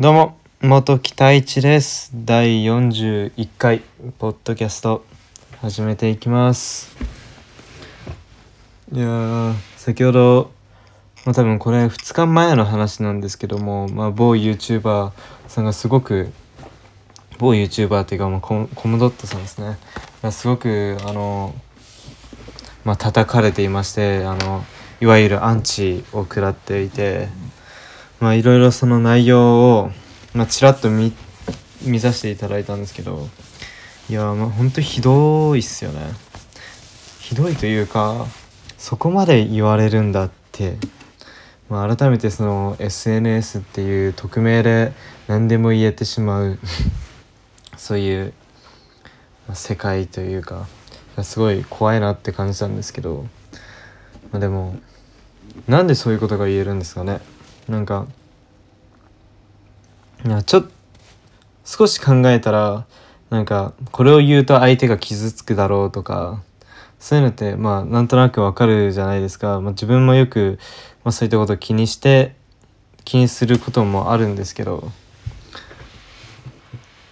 どうも、元北一です。第41回、ポッドキャスト、始めていきます。いやー、先ほど、まあ多分これ2日前の話なんですけども、まあ某 YouTuber さんがすごく、某 YouTuber っていうか、まあ、コムコムドットさんですね。がすごく、あの、まあ叩かれていまして、あの、いわゆるアンチを食らっていて、まあいろいろその内容を、まあ、ちらっと見見させていただいたんですけどいやまあほんとひどいっすよね。ひどいというかそこまで言われるんだって、まあ、改めてその SNS っていう匿名で何でも言えてしまう そういう世界というかすごい怖いなって感じたんですけど、まあ、でもなんでそういうことが言えるんですかね。なんかいやちょっと少し考えたらなんかこれを言うと相手が傷つくだろうとかそういうのってまあなんとなくわかるじゃないですか、まあ、自分もよく、まあ、そういったことを気にして気にすることもあるんですけど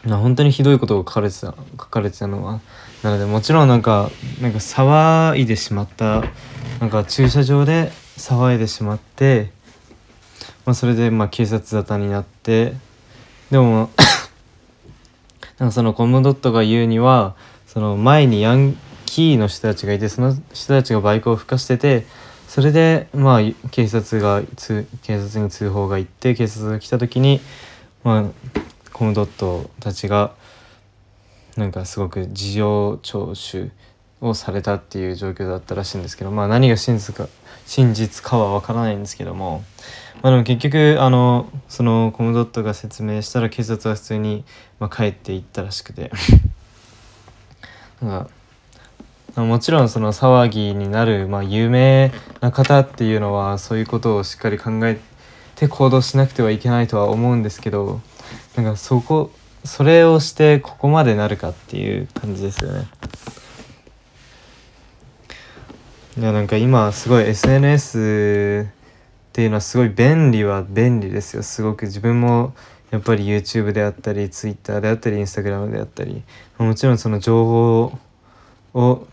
な本当にひどいことを書かれてた書かれてたのは。なのでもちろんなんかなんか騒いでしまったなんか駐車場で騒いでしまって、まあ、それでまあ警察沙汰になってでも なんかそのコムドットが言うにはその前にヤンキーの人たちがいてその人たちがバイクを吹かしててそれでまあ警察がつ警察に通報が行って警察が来た時にまあコムドットたちがなんかすごく事情聴取をされたっていう状況だったらしいんですけどまあ何が真実か真実かは分からないんですけどもまあでも結局あのそのコムドットが説明したら警察は普通に、まあ、帰っていったらしくてなんかもちろんその騒ぎになる、まあ、有名な方っていうのはそういうことをしっかり考えて行動しなくてはいけないとは思うんですけどなんかそこそれをしてここまでなるかっていう感じですよね。いやなんか今すごい SNS っていうのはすごい便利は便利ですよ。すごく自分もやっぱり YouTube であったり Twitter であったり Instagram であったりもちろんその情報を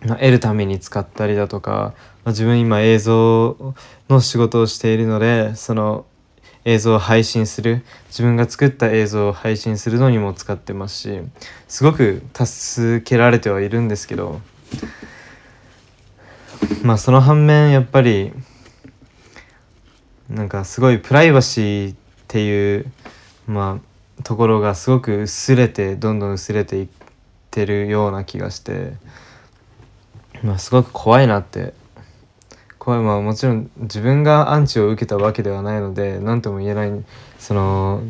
得るために使ったりだとか、ま自分今映像の仕事をしているのでその映像を配信する自分が作った映像を配信するのにも使ってますしすごく助けられてはいるんですけどまあその反面やっぱりなんかすごいプライバシーっていうまあところがすごく薄れてどんどん薄れていってるような気がしてまあすごく怖いなって。怖いまあもちろん自分がアンチを受けたわけではないので何とも言えないその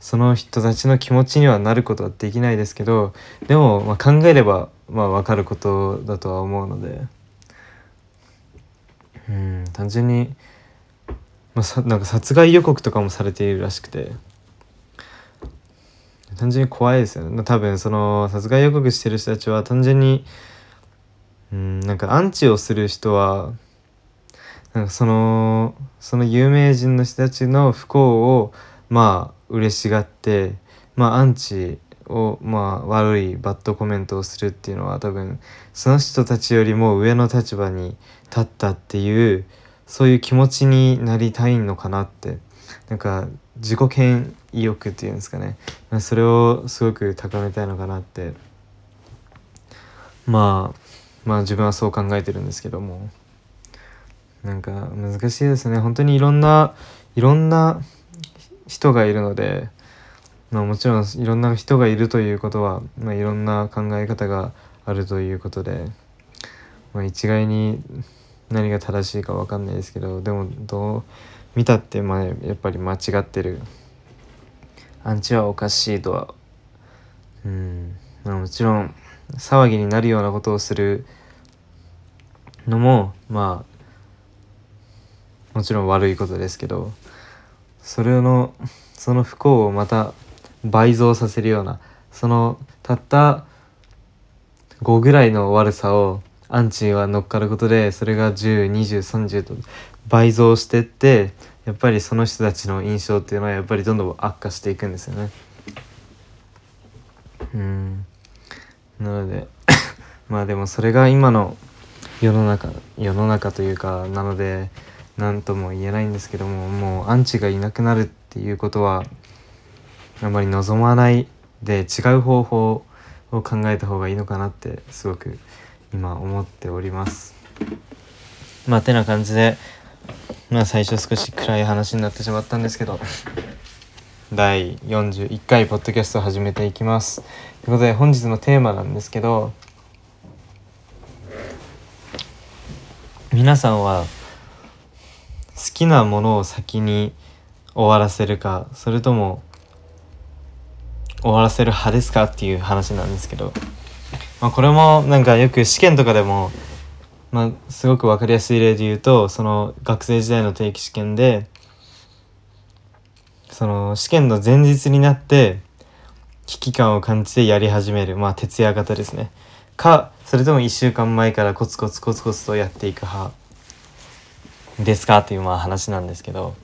その人たちの気持ちにはなることはできないですけどでもまあ考えればまあ分かることだとは思うので。うん。単純に、まあ、さなんか殺害予告とかもされているらしくて。単純に怖いですよね。多分その殺害予告してる人たちは単純にうんなんかアンチをする人はなんかそのその有名人の人たちの不幸をまあ嬉しがってまあアンチをまあ悪いバッドコメントをするっていうのは多分その人たちよりも上の立場に立ったっていうそういう気持ちになりたいのかなって。なんか自己嫌意欲っていうんですかね。それをすごく高めたいのかなって。まあまあ自分はそう考えてるんですけども。なんか難しいですね。本当にいろんないろんな人がいるのでまあもちろんいろんな人がいるということは、まあ、いろんな考え方があるということで、まあ、一概に何が正しいか分かんないですけどでもどう見たってまあやっぱり間違ってる。アンチはおかしいとは。うん。まあもちろん騒ぎになるようなことをするのもまあもちろん悪いことですけどそれのその不幸をまた倍増させるようなそのたった5ぐらいの悪さをアンチは乗っかることでそれが102030と倍増してってやっぱりその人たちの印象っていうのはやっぱりどんどん悪化していくんですよね。うんなので まあでもそれが今の世の中世の中というかなので何とも言えないんですけどももうアンチがいなくなるっていうことはあまり望まないで違う方法を考えた方がいいのかなってすごく今思っております。まあてな感じでまあ最初少し暗い話になってしまったんですけど第41回ポッドキャストを始めていきます。ということで本日のテーマなんですけど皆さんは好きなものを先に終わらせるかそれとも終わらせる派ですかっていう話なんですけど、まあ、これもなんかよく試験とかでも、まあ、すごく分かりやすい例で言うとその学生時代の定期試験でその試験の前日になって危機感を感じてやり始めるまあ徹夜型ですね。かそれとも1週間前からコツコツコツコツとやっていく派ですかというまあ話なんですけど。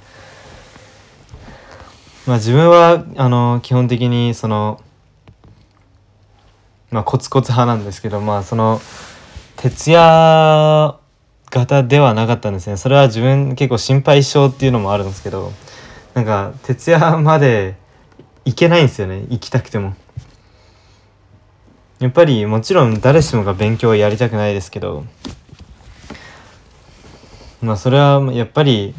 まあ自分はあの基本的にそのまあコツコツ派なんですけどまあその徹夜型ではなかったんですね。それは自分結構心配性っていうのもあるんですけどなんか徹夜まで行けないんですよね。行きたくても。やっぱりもちろん誰しもが勉強はやりたくないですけどまあそれはやっぱり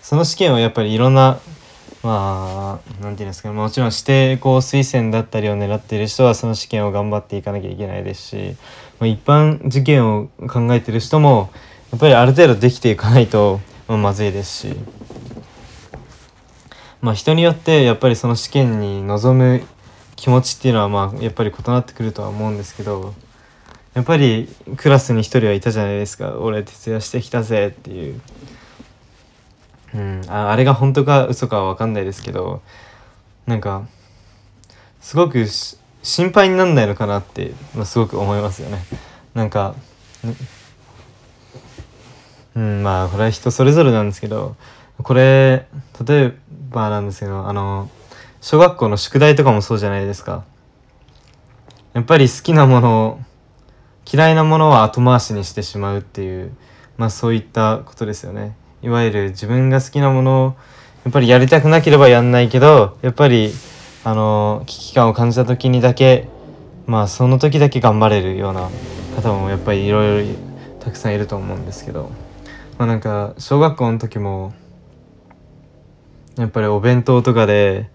その試験はやっぱりいろんなまあ何て言うんですかもちろん指定校推薦だったりを狙っている人はその試験を頑張っていかなきゃいけないですし、まあ、一般受験を考えてる人もやっぱりある程度できていかないと、まあ、まずいですし。まあ人によってやっぱりその試験に臨む気持ちっていうのはまあやっぱり異なってくるとは思うんですけどやっぱりクラスに一人はいたじゃないですか。俺徹夜してきたぜっていう。うん、あれが本当か嘘かは分かんないですけどなんかすごく心配になんないのかなって、まあ、すごく思いますよね。なんかうんまあこれは人それぞれなんですけどこれ例えばなんですけどあの小学校の宿題とかもそうじゃないですか。やっぱり好きなもの嫌いなものは後回しにしてしまうっていうまあそういったことですよね。いわゆる自分が好きなものをやっぱりやりたくなければやんないけどやっぱりあの危機感を感じた時にだけまあその時だけ頑張れるような方もやっぱりいろいろたくさんいると思うんですけどまあなんか小学校の時もやっぱりお弁当とかで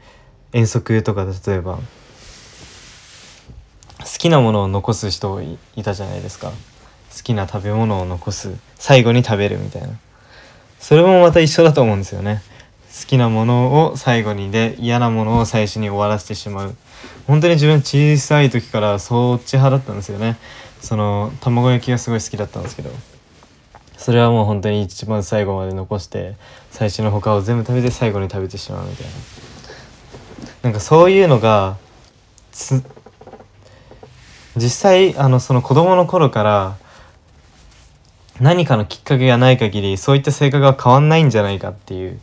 遠足とか例えば好きなものを残す人いたじゃないですか。好きな食べ物を残す。最後に食べるみたいな。それもまた一緒だと思うんですよね。好きなものを最後にで嫌なものを最初に終わらせてしまう。本当に自分小さい時からそっち派だったんですよね。その卵焼きがすごい好きだったんですけど。それはもう本当に一番最後まで残して最初の他を全部食べて最後に食べてしまうみたいな。なんかそういうのが実際あのその子供の頃から何かのきっかけがない限りそういった性格が変わんないんじゃないかっていう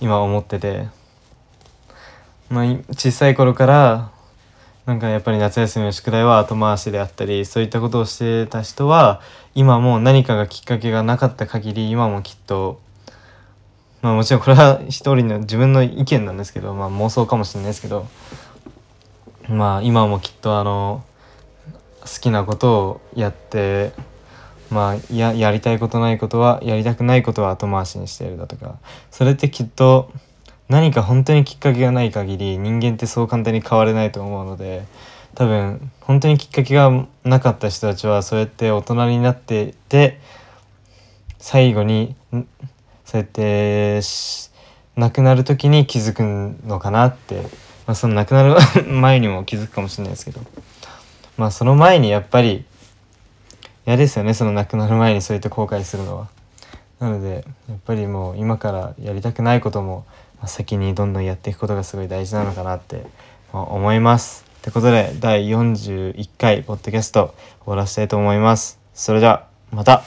今思ってて、まあ、小さい頃からなんかやっぱり夏休みの宿題は後回しであったりそういったことをしてた人は今も何かがきっかけがなかった限り今もきっとまあもちろんこれは一人の自分の意見なんですけど、まあ、妄想かもしれないですけどまあ今もきっとあの好きなことをやってまあややりたいことないことはやりたくないことは後回しにしているだとか。それってきっと何か本当にきっかけがない限り人間ってそう簡単に変われないと思うので多分本当にきっかけがなかった人たちはそうやって大人になってて最後にそうやって亡くなる時に気づくのかなって、まあ、その亡くなる前にも気づくかもしれないですけど。まあその前にやっぱり嫌ですよねその亡くなる前にそうやって後悔するのは。なのでやっぱりもう今からやりたくないことも先にどんどんやっていくことがすごい大事なのかなって思います。ってことで第41回ポッドキャスト終わらせたいと思います。それではまた